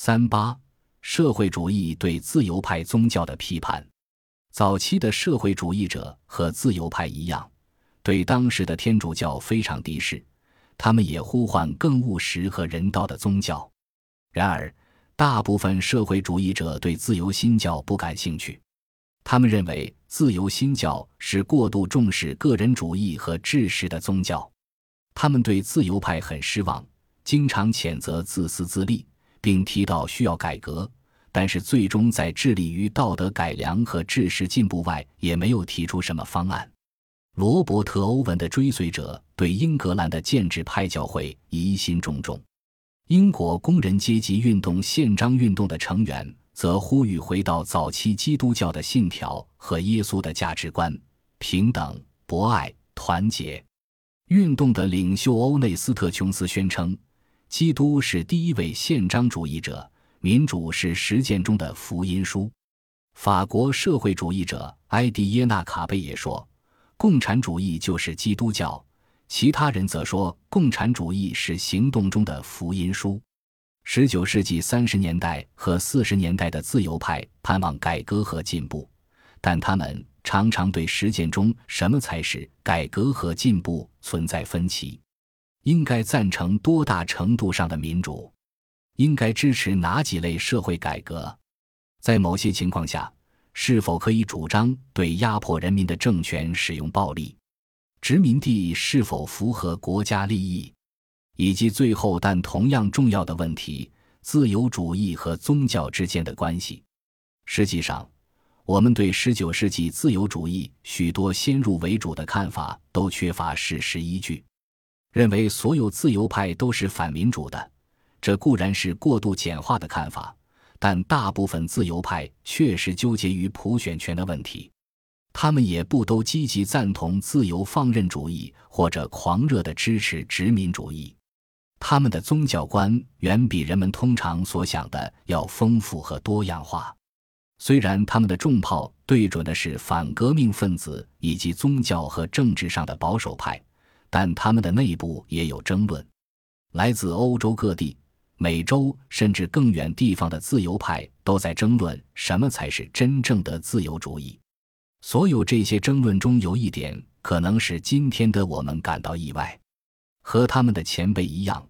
三八社会主义对自由派宗教的批判。早期的社会主义者和自由派一样，对当时的天主教非常敌视，他们也呼唤更务实和人道的宗教。然而，大部分社会主义者对自由新教不感兴趣，他们认为自由新教是过度重视个人主义和知识的宗教。他们对自由派很失望，经常谴责自私自利。并提到需要改革，但是最终在致力于道德改良和知识进步外，也没有提出什么方案。罗伯特·欧文的追随者对英格兰的建制派教会疑心重重，英国工人阶级运动宪章运动的成员则呼吁回到早期基督教的信条和耶稣的价值观：平等、博爱、团结。运动的领袖欧内斯特·琼斯宣称。基督是第一位宪章主义者，民主是实践中的福音书。法国社会主义者埃迪耶纳卡贝也说，共产主义就是基督教。其他人则说，共产主义是行动中的福音书。十九世纪三十年代和四十年代的自由派盼望改革和进步，但他们常常对实践中什么才是改革和进步存在分歧。应该赞成多大程度上的民主？应该支持哪几类社会改革？在某些情况下，是否可以主张对压迫人民的政权使用暴力？殖民地是否符合国家利益？以及最后但同样重要的问题：自由主义和宗教之间的关系。实际上，我们对十九世纪自由主义许多先入为主的看法都缺乏事实依据。认为所有自由派都是反民主的，这固然是过度简化的看法，但大部分自由派确实纠结于普选权的问题。他们也不都积极赞同自由放任主义或者狂热的支持殖民主义。他们的宗教观远比人们通常所想的要丰富和多样化。虽然他们的重炮对准的是反革命分子以及宗教和政治上的保守派。但他们的内部也有争论，来自欧洲各地、美洲甚至更远地方的自由派都在争论什么才是真正的自由主义。所有这些争论中有一点可能使今天的我们感到意外：和他们的前辈一样，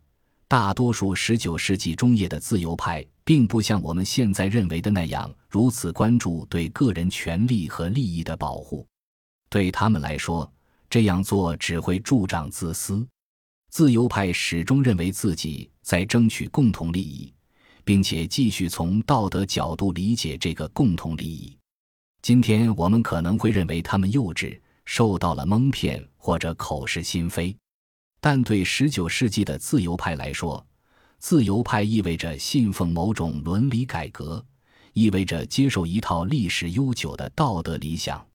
大多数19世纪中叶的自由派并不像我们现在认为的那样如此关注对个人权利和利益的保护。对他们来说，这样做只会助长自私。自由派始终认为自己在争取共同利益，并且继续从道德角度理解这个共同利益。今天我们可能会认为他们幼稚，受到了蒙骗或者口是心非，但对十九世纪的自由派来说，自由派意味着信奉某种伦理改革，意味着接受一套历史悠久的道德理想。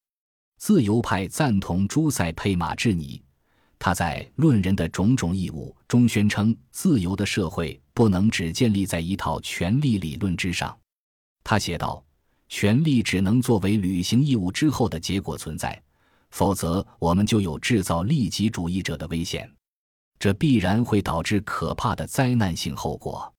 自由派赞同朱塞佩·马志尼，他在《论人的种种义务》中宣称，自由的社会不能只建立在一套权力理论之上。他写道：“权力只能作为履行义务之后的结果存在，否则我们就有制造利己主义者的危险，这必然会导致可怕的灾难性后果。”